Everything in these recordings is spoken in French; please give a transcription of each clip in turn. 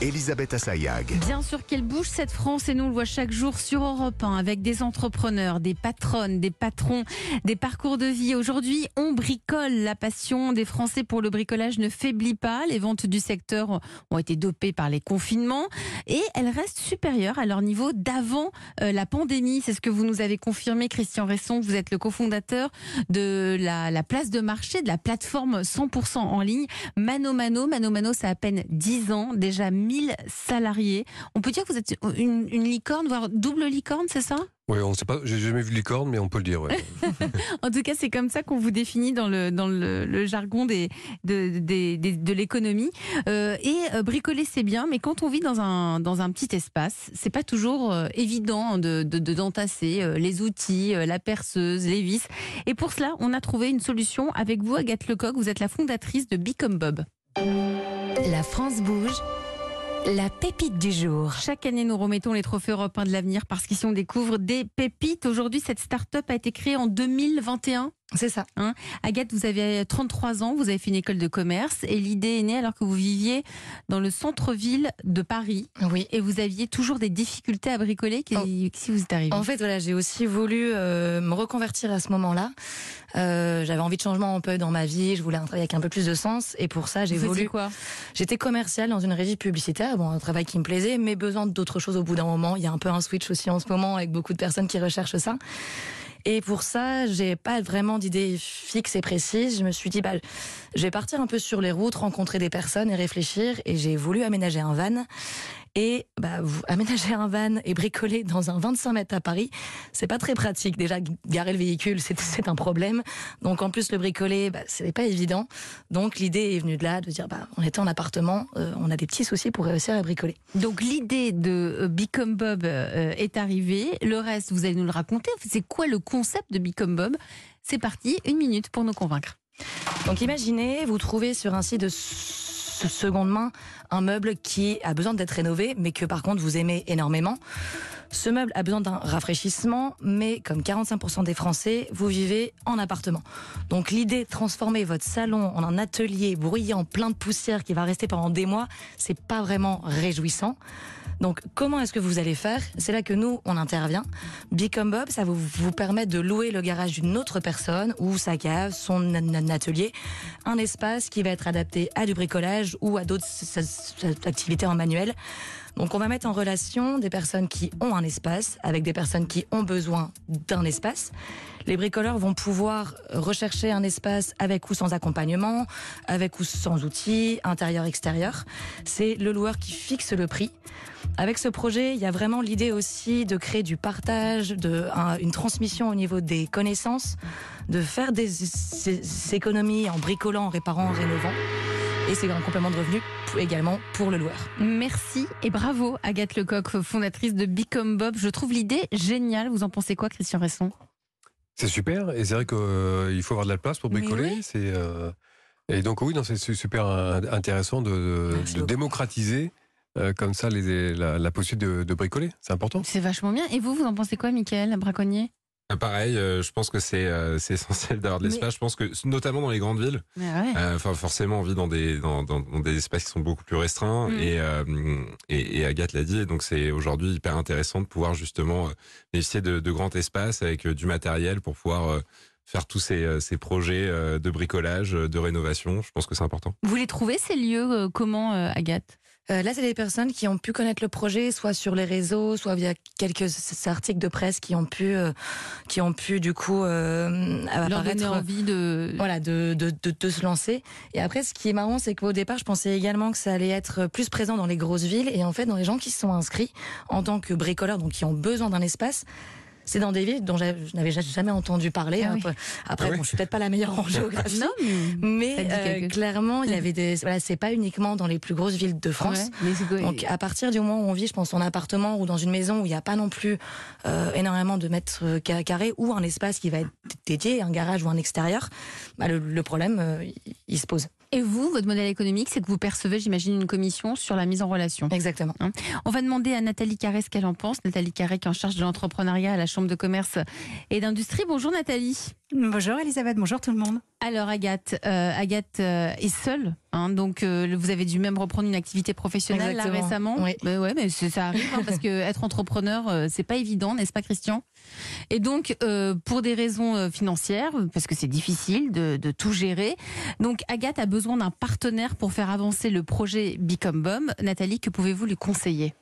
Elisabeth Assayag. Bien sûr qu'elle bouge cette France et nous le voit chaque jour sur Europe 1 avec des entrepreneurs, des patronnes, des patrons, des parcours de vie. Aujourd'hui, on bricole. La passion des Français pour le bricolage ne faiblit pas. Les ventes du secteur ont été dopées par les confinements et elles restent supérieures à leur niveau d'avant euh, la pandémie. C'est ce que vous nous avez confirmé, Christian Resson. Vous êtes le cofondateur de la, la place de marché, de la plateforme 100% en ligne. Mano Mano, Mano Mano, ça a à peine 10 ans, déjà 1000 salariés. On peut dire que vous êtes une, une licorne, voire double licorne, c'est ça? Oui, on sait pas, j'ai jamais vu licorne, mais on peut le dire. Ouais. En tout cas, c'est comme ça qu'on vous définit dans le, dans le, le jargon des, de, des- des- de l'économie. Euh, et euh, bricoler, c'est bien, mais quand on vit dans un, dans un petit espace, c'est pas toujours euh, évident de, de, de- d'entasser euh, les outils, euh, la perceuse, les vis. Et pour cela, on a trouvé une solution avec vous, Agathe Lecoq. Vous êtes la fondatrice de Become Bob. la France bouge. La pépite du jour. Chaque année, nous remettons les trophées européens de l'avenir parce qu'ici, on découvre des pépites. Aujourd'hui, cette start-up a été créée en 2021. C'est ça. Agathe, vous avez 33 ans, vous avez fait une école de commerce et l'idée est née alors que vous viviez dans le centre-ville de Paris Oui. et vous aviez toujours des difficultés à bricoler. Qu'est-. Qu'est-ce qui vous est arrivé En fait, voilà, j'ai aussi voulu euh, me reconvertir à ce moment-là. Euh, J'avais envie de changement un peu dans ma vie. Je voulais un travail avec un peu plus de sens. Et pour ça, j'ai Vous voulu. quoi? J'étais commerciale dans une régie publicitaire. Bon, un travail qui me plaisait, mais besoin d'autre chose au bout d'un moment. Il y a un peu un switch aussi en ce moment avec beaucoup de personnes qui recherchent ça. Et pour ça, j'ai pas vraiment d'idée fixe et précise. Je me suis dit, bah, je vais partir un peu sur les routes, rencontrer des personnes et réfléchir. Et j'ai voulu aménager un van. Et bah, vous, aménager un van et bricoler dans un 25 mètres à Paris, c'est pas très pratique. Déjà, garer le véhicule, c'est un problème. Donc en plus, le bricoler, bah, ce n'est pas évident. Donc l'idée est venue de là, de dire, bah, on était en appartement, euh, on a des petits soucis pour réussir à bricoler. Donc l'idée de euh, Become Bob euh, est arrivée. Le reste, vous allez nous le raconter. C'est quoi le concept de Become Bob? C'est parti, une minute pour nous convaincre. Donc imaginez, vous trouvez sur un site de s- seconde main un meuble qui a besoin d'être rénové, mais que par contre vous aimez énormément. Ce meuble a besoin d'un rafraîchissement, mais comme 45% des Français, vous vivez en appartement. Donc l'idée de transformer votre salon en un atelier bruyant, plein de poussière qui va rester pendant des mois, c'est pas vraiment réjouissant. Donc, comment est-ce que vous allez faire? C'est là que nous, on intervient. Become Bob, ça vous, vous permet de louer le garage d'une autre personne ou sa cave, son atelier, un espace qui va être adapté à du bricolage ou à d'autres activités en manuel. Donc, on va mettre en relation des personnes qui ont un espace avec des personnes qui ont besoin d'un espace. Les bricoleurs vont pouvoir rechercher un espace avec ou sans accompagnement, avec ou sans outils, intérieur, extérieur. C'est le loueur qui fixe le prix. Avec ce projet, il y a vraiment l'idée aussi de créer du partage, de un- une transmission au niveau des connaissances, de faire des, économies en bricolant, en réparant, en rénovant. Et c'est un complément de revenu également pour le loueur. Merci et bravo Agathe Lecoq, fondatrice de Become Bob. Je trouve l'idée géniale. Vous en pensez quoi, Christian Resson? C'est super, et c'est vrai qu'il faut avoir de la place pour bricoler. oui. C'est euh, et donc oui, c'est su- super euh, intéressant de, démocratiser euh, comme ça les, la, la possibilité de, de bricoler. C'est important. C'est vachement bien. Et vous, vous en pensez quoi, Michael Braconnier? Euh, Pareil, euh, je pense que c'est euh, essentiel d'avoir de Mais- l'espace. Je pense que notamment dans les grandes villes, euh, enfin forcément on vit dans des dans, dans- dans des espaces qui sont beaucoup plus restreints Mm. et, euh, et et Agathe l'a dit. Donc c'est aujourd'hui hyper intéressant de pouvoir justement euh, bénéficier de, de grands espaces avec euh, du matériel pour pouvoir euh, faire tous ces, euh, ces projets euh, de bricolage, euh, de rénovation. Je pense que c'est important. Vous les trouvez ces lieux euh, comment, euh, Agathe? Euh, là, c'est des personnes qui ont pu connaître le projet, soit sur les réseaux, soit via quelques articles de presse qui ont pu, euh, qui ont pu du coup euh, Leur apparaître. donner envie de. Voilà, de, de, de, de se lancer. Et après, ce qui est marrant, c'est qu'au départ, je pensais également que ça allait être plus présent dans les grosses villes. Et en fait, dans les gens qui se sont inscrits en tant que bricoleurs, donc qui ont besoin d'un espace, c'est dans des villes dont je n'avais jamais entendu parler. Ah oui. Après, Ah oui. bon, je suis peut-être pas la meilleure en géographie. Non, mais. Euh, clairement, il y avait des. Voilà, c'est pas uniquement dans les plus grosses villes de France. Ouais, Donc à partir du moment où on vit, je pense, en appartement ou dans une maison où il n'y a pas non plus euh, énormément de mètres euh, ca- carrés ou un espace qui va être dédié, un garage ou un extérieur, bah, le, le problème, euh, il se pose. Et vous, votre modèle économique, c'est que vous percevez, j'imagine, une commission sur la mise en relation. Exactement. On va demander à Nathalie Carré ce qu'elle en pense. Nathalie Carré qui est en charge de l'entrepreneuriat à la Chambre de commerce et d'industrie. Bonjour Nathalie. Bonjour Elisabeth, bonjour tout le monde. Alors Agathe, euh, Agathe euh, est seule, hein, donc euh, vous avez dû même reprendre une activité professionnelle là, récemment. Oui. Mais ouais, mais ça arrive hein, parce que être entrepreneur, c'est pas évident, n'est-ce pas Christian? Et donc pour des raisons financières, parce que c'est difficile de, de tout gérer, donc Agathe a besoin d'un partenaire pour faire avancer le projet Become Bomb. Nathalie, que pouvez-vous lui conseiller?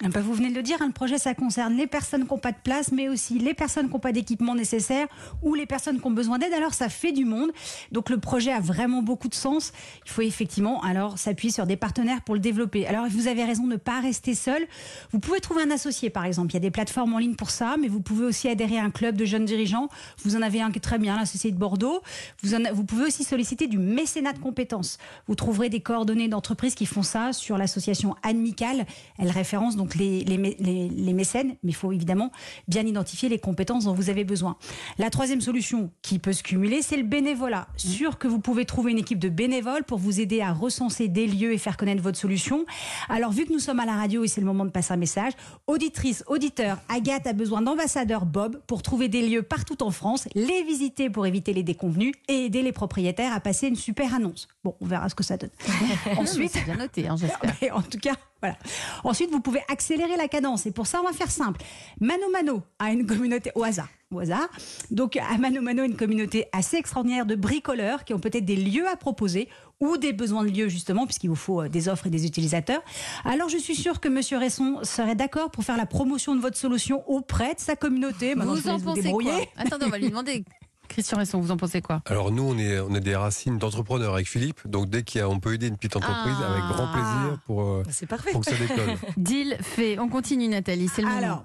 Bah, vous venez de le dire, hein, le projet ça concerne les personnes qui n'ont pas de place, mais aussi les personnes qui n'ont pas d'équipement nécessaire ou les personnes qui ont besoin d'aide. Alors ça fait du monde. Donc le projet a vraiment beaucoup de sens. Il faut effectivement alors s'appuyer sur des partenaires pour le développer. Alors vous avez raison de ne pas rester seul. Vous pouvez trouver un associé par exemple. Il y a des plateformes en ligne pour ça, mais vous pouvez aussi adhérer à un club de jeunes dirigeants. Vous en avez un qui est très bien, l'associé de Bordeaux. Vous, vous pouvez aussi solliciter du mécénat de compétences. Vous trouverez des coordonnées d'entreprises qui font ça sur l'association Amical. Elle référence donc les, les, mé- les- les mécènes, mais il faut évidemment bien identifier les compétences dont vous avez besoin. La troisième solution qui peut se cumuler, c'est le bénévolat. Sûr que vous pouvez trouver une équipe de bénévoles pour vous aider à recenser des lieux et faire connaître votre solution. Alors, vu que nous sommes à la radio et c'est le moment de passer un message, auditrice, auditeur, Agathe a besoin d'ambassadeur Bob pour trouver des lieux partout en France, les visiter pour éviter les déconvenus et aider les propriétaires à passer une super annonce. Bon, on verra ce que ça donne. Ensuite, C'est bien noté, hein, j'espère. en tout cas, voilà. Ensuite, vous pouvez accélérer la cadence. Et pour ça, on va faire simple. Mano Mano a une communauté au hasard. Au hasard. Donc, à Mano Mano, une communauté assez extraordinaire de bricoleurs qui ont peut-être des lieux à proposer ou des besoins de lieux, justement, puisqu'il vous faut euh, des offres et des utilisateurs. Alors, je suis sûre que Monsieur Resson serait d'accord pour faire la promotion de votre solution auprès de sa communauté. Maintenant, Vous en vous pensez quoi. Attendez, on va lui demander. Christian Resson, vous en pensez quoi? Alors nous, on est, on est des racines d'entrepreneurs avec Philippe. Donc dès qu'il y a, on peut aider une petite entreprise, Ah. avec grand plaisir pour, euh, C'est parfait. pour que ça décolle. Deal fait. On continue, Nathalie. C'est le moment. Alors,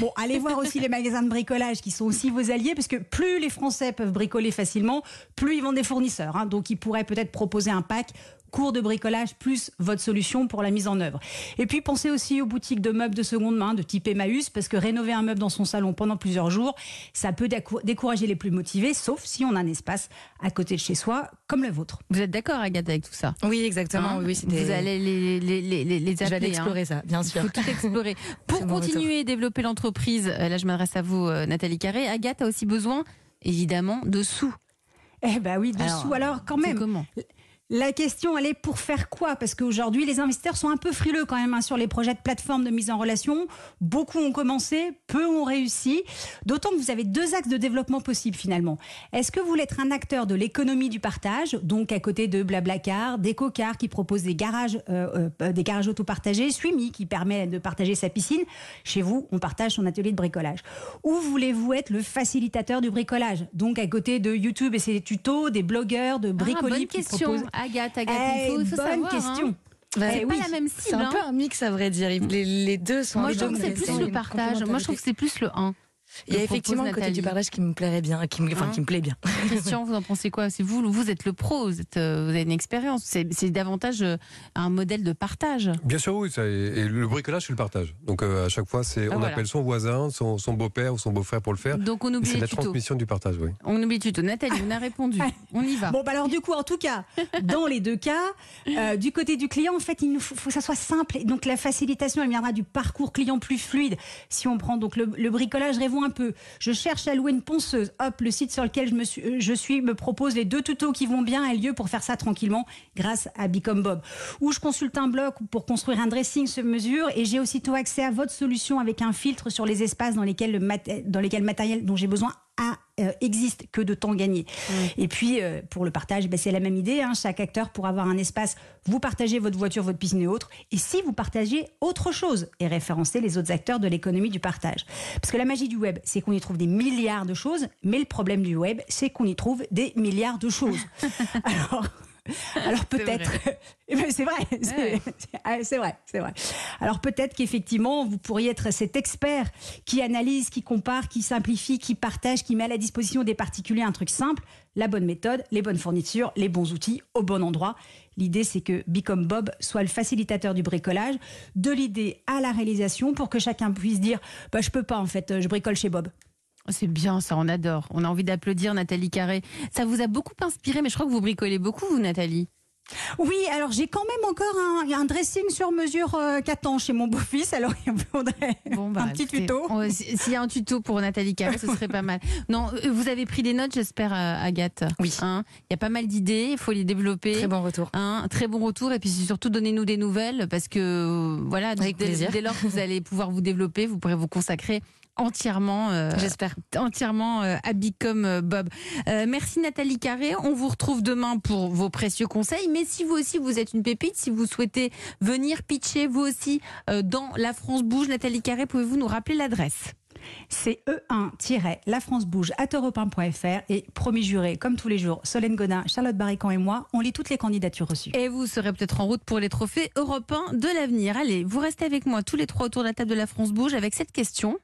bon, allez voir aussi les magasins de bricolage qui sont aussi vos alliés, parce que plus les Français peuvent bricoler facilement, plus ils vendent des fournisseurs. hein. donc, ils pourraient peut-être proposer un pack cours de bricolage plus votre solution pour la mise en œuvre. Et puis pensez aussi aux boutiques de meubles de seconde main de type Emmaüs parce que rénover un meuble dans son salon pendant plusieurs jours, ça peut décou- décourager les plus motivés sauf si on a un espace à côté de chez soi comme le vôtre. Vous êtes d'accord, Agathe, avec tout ça? Oui, exactement. Hein oui, Vous allez les, les, les, les, hein. explorer ça, bien Il sûr. faut tout explorer. Pour continuer et développer l'entreprise, euh, là je m'adresse à vous, euh, Nathalie Carré, Agathe a aussi besoin, évidemment, de sous. Eh ben oui, dessous. Alors, quand même, comment? La question, elle est pour faire quoi? Parce qu'aujourd'hui, les investisseurs sont un peu frileux quand même hein, sur les projets de plateforme de mise en relation. Beaucoup ont commencé, peu ont réussi. D'autant que vous avez deux axes de développement possibles finalement. Est-ce que vous voulez être un acteur de l'économie du partage, donc à côté de Blablacar, d'EcoCar qui propose des garages, euh, euh, des garages autopartagés, Suimi qui permet de partager sa piscine? Chez vous, on partage son atelier de bricolage. Ou voulez-vous être le facilitateur du bricolage, donc à côté de YouTube et ses tutos, des blogueurs, de Ah, Bricoli Bonne qui proposent Agathe, Agathe, eh, il faut, faut bonne savoir. hein. question. Bah, C'est Eh pas oui. la même C'est cible. un hein. peu un mix, à vrai dire. Les, les deux sont. Moi, je trouve que c'est plus le partage. Moi, je trouve que c'est plus le 1. Il y a effectivement le côté du partage qui me plairait bien, qui me, enfin, Hein qui me plaît bien. Christian, vous en pensez quoi? C'est vous, vous êtes le pro, vous, êtes, euh, vous avez une expérience. C'est c'est davantage euh, un modèle de partage. Bien sûr, oui. Ça, et, et le bricolage, c'est le partage. Donc euh, à chaque fois, c'est, Ah, on voilà. appelle son voisin, son, son beau-père ou son beau-frère pour le faire. Donc on oublie C'est la transmission du partage, oui. On oublie les tutos. Nathalie, on a répondu. On y va. Bon, bah alors du coup, en tout cas, dans les deux cas, euh, du côté du client, en fait, il nous faut, faut que ça soit simple. Et donc la facilitation, elle viendra du parcours client plus fluide. Si on prend donc le, le bricolage, rêvons un peu. Je cherche à louer une ponceuse. Hop, le site sur lequel je, me suis, euh, je suis me propose les deux tutos qui vont bien et lieu pour faire ça tranquillement grâce à Become Bob. Ou je consulte un blog pour construire un dressing sur mesure et j'ai aussitôt accès à votre solution avec un filtre sur les espaces dans lesquels le, dans lesquels le matériel dont j'ai besoin euh, existe que de temps gagné. Et puis, euh, pour le partage, ben, c'est la même idée. hein. Chaque acteur, pour avoir un espace, vous partagez votre voiture, votre piscine et autres. Et si vous partagez autre chose et référencez les autres acteurs de l'économie du partage. Parce que la magie du web, c'est qu'on y trouve des milliards de choses, mais le problème du web, c'est qu'on y trouve des milliards de choses. Alors. Alors peut-être, c'est vrai, c'est vrai, c'est vrai. Alors peut-être qu'effectivement vous pourriez être cet expert qui analyse, qui compare, qui simplifie, qui partage, qui met à la disposition des particuliers un truc simple, la bonne méthode, les bonnes fournitures, les bons outils au bon endroit. L'idée c'est que Become Bob soit le facilitateur du bricolage, de l'idée à la réalisation pour que chacun puisse dire bah je peux pas en fait, je bricole chez Bob. C'est bien ça, on adore. On a envie d'applaudir Nathalie Carré. Ça vous a beaucoup inspiré, mais je crois que vous bricolez beaucoup, vous, Nathalie. Oui, alors j'ai quand même encore un, un dressing sur mesure euh, 4 ans chez mon beau-fils, alors il faudrait Bon, bah, un petit écoutez, tuto. S'il y a un tuto pour Nathalie Carré, ce serait pas mal. Non, euh, vous avez pris des notes, j'espère, euh, Agathe. Oui. Hein Il y a pas mal d'idées, il faut les développer. Très bon retour. Hein, très bon retour et puis surtout donnez-nous des nouvelles parce que euh, voilà Avec dès, dès lors que vous allez pouvoir vous développer, vous pourrez vous consacrer entièrement euh, J'espère. entièrement euh, Bicom euh, Bob. Euh, merci Nathalie Carré. On vous retrouve demain pour vos précieux conseils. Mais si vous aussi vous êtes une pépite, si vous souhaitez venir pitcher vous aussi dans La France Bouge, Nathalie Carré, pouvez-vous nous rappeler l'adresse? C'est E1-La France Bouge à europe1.fr et promis juré, comme tous les jours, Solène Godin, Charlotte Barrican et moi, on lit toutes les candidatures reçues. Et vous serez peut-être en route pour les trophées européens de l'avenir. Allez, vous restez avec moi tous les trois autour de la table de La France Bouge avec cette question.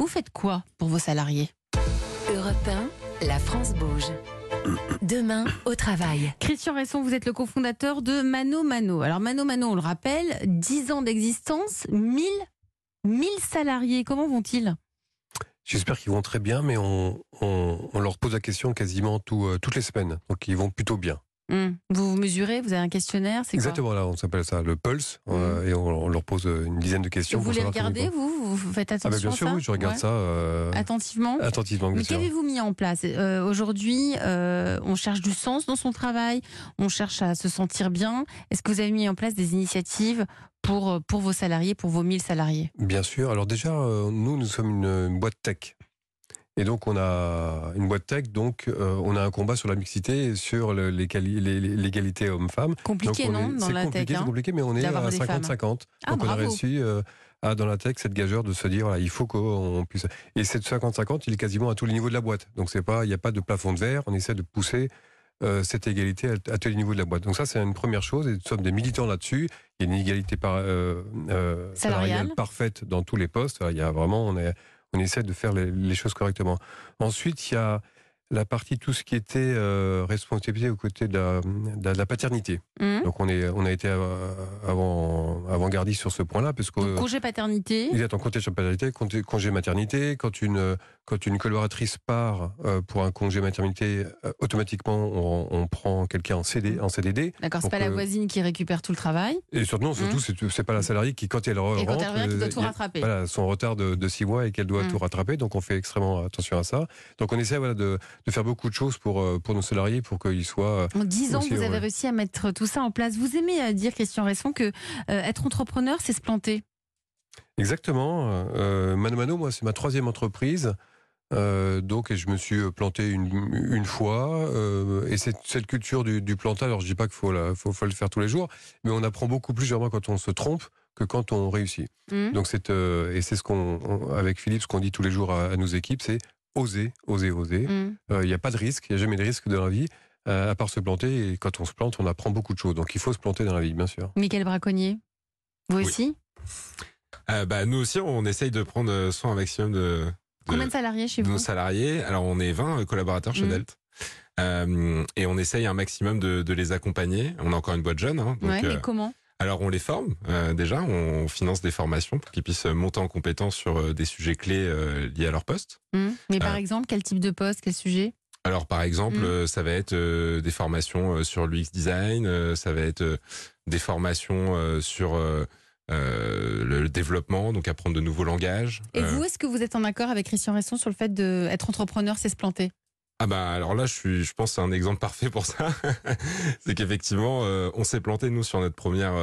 Vous faites quoi pour vos salariés? Europe 1, la France bouge. Demain, au travail. Christian Resson, vous êtes le cofondateur de Mano Mano. Alors Mano Mano, on le rappelle, 10 ans d'existence, 1000, 1000 salariés. Comment vont-ils? J'espère qu'ils vont très bien, mais on, on, on leur pose la question quasiment tout, euh, toutes les semaines. Donc ils vont plutôt bien. Hum, Vous vous mesurez, vous avez un questionnaire, c'est Exactement, là, on s'appelle ça le pulse, euh, et on, on leur pose euh, une dizaine de Et questions. vous pour les regardez, vous Vous faites Ah attention bah bien à sûr, ça oui, je regarde Ouais. ça euh, Attentivement attentivement. Mais bien qu'avez-vous mis en place? Euh, Aujourd'hui, euh, on cherche du sens dans son travail, on cherche à se sentir bien. Est-ce que vous avez mis en place des initiatives pour, pour vos salariés, pour vos 1000 salariés? Bien sûr. Alors déjà, nous, nous sommes une, une boîte tech. Et donc, on a une boîte tech, donc euh, on a un combat sur la mixité et sur l'égalité homme-femme. Compliqué, Donc, non, est- dans c'est la compliqué, tech C'est hein compliqué, mais on est à des femmes. 50-50. Ah, donc, on a réussi euh, à, dans la tech, cette gageure de se dire, voilà, il faut qu'on puisse. Et cette 50-50, il est quasiment à tous les niveaux de la boîte. Donc, c'est pas, il n'y a pas de plafond de verre. On essaie de pousser euh, cette égalité à, à tous les niveaux de la boîte. Donc, ça, c'est une première chose. Et nous sommes des militants là-dessus. Il y a une égalité par, euh, euh, Salariale. salariale parfaite dans tous les postes. Il y a vraiment, on est, on essaie de faire les, les choses correctement. Ensuite, il y a la partie tout ce qui était euh, responsabilité aux côtés de la, de la paternité. Hum Donc on est on a été euh, avant avant-gardiste sur ce point-là parce que Congé paternité, il est en congé paternité, congé maternité. Quand une quand une collaboratrice part euh, pour un congé maternité, euh, automatiquement on, on prend quelqu'un en CD en CDD. d'accord, c'est pas la euh, voisine qui récupère tout le travail. Et surtout, non, surtout c'est c'est pas la salariée qui quand elle re- Et quand rentre, elle revient, qui doit tout a- rattraper. Voilà, son retard de, de six mois et qu'elle doit Mm. tout rattraper. Donc on fait extrêmement attention à ça. Donc on essaie voilà, de, de faire beaucoup de choses pour, pour nos salariés pour qu'ils soient. En 10 ans, Aussi, vous avez ouais. réussi à mettre tout ça en place. Vous aimez dire, Christian Resson, que euh, être entrepreneur, c'est se planter. Exactement. Euh, Mano Mano, moi, c'est ma troisième entreprise. Euh, donc, et je me suis planté une, une fois. euh, et cette, cette culture du, du plantage, alors je dis pas qu'il faut, la- faut, faut le faire tous les jours, mais on apprend beaucoup plus vraiment quand on se trompe que quand on réussit. Hum Donc, c'est, euh, et c'est ce qu'on, on- avec Philippe, ce qu'on dit tous les jours à, à nos équipes, c'est oser, oser, oser. Euh, Il n'y a pas de risque, il n'y a jamais de risque dans la vie, euh, à part se planter. Et quand on se plante, on apprend beaucoup de choses. Donc, il faut se planter dans la vie, bien sûr. Michael Braconnier, vous Oui. aussi? Euh, bah, nous aussi, on essaye de prendre euh, soin un maximum de- Combien de salariés chez de vous nos salariés. Alors, on est 20 collaborateurs chez. Delt. Euh, et on essaye un maximum de, de les accompagner. On a encore une boîte jeune. hein, donc, Ouais, euh, comment alors, on les forme euh, déjà. On finance des formations pour qu'ils puissent monter en compétence sur euh, des sujets clés euh, liés à leur poste. Hum Mais par Euh, exemple, quel type de poste, quel sujet? Alors par exemple, euh, ça va être euh, des formations euh, sur l'UX design, euh, ça va être euh, des formations euh, sur euh, le développement, donc apprendre de nouveaux langages. Et Euh, vous, est-ce que vous êtes en accord avec Christian Resson sur le fait d'être entrepreneur, c'est se planter? Ah bah alors là, je suis, je pense, que c'est un exemple parfait pour ça. c'est qu'effectivement, euh, on s'est planté nous sur notre première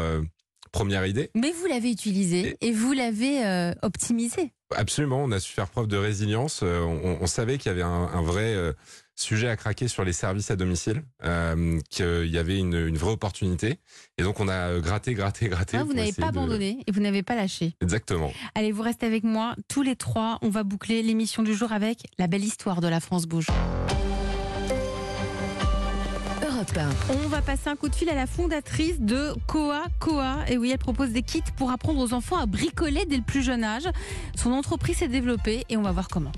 première idée. Mais vous l'avez utilisé et, vous l'avez optimisé. Absolument, on a su faire preuve de résilience. On, on savait qu'il y avait un, un vrai sujet à craquer sur les services à domicile, euh, qu'il y avait une, une vraie opportunité. Et donc on a gratté, gratté, gratté. Ah, vous n'avez pas de- abandonné et vous n'avez pas lâché. Exactement. Allez, vous restez avec moi tous les trois. On va boucler l'émission du jour avec la belle histoire de la France bouge. Europe 1, On va passer un coup de fil à la fondatrice de Koa Koa. Et oui, elle propose des kits pour apprendre aux enfants à bricoler dès le plus jeune âge. Son entreprise s'est développée et on va voir comment.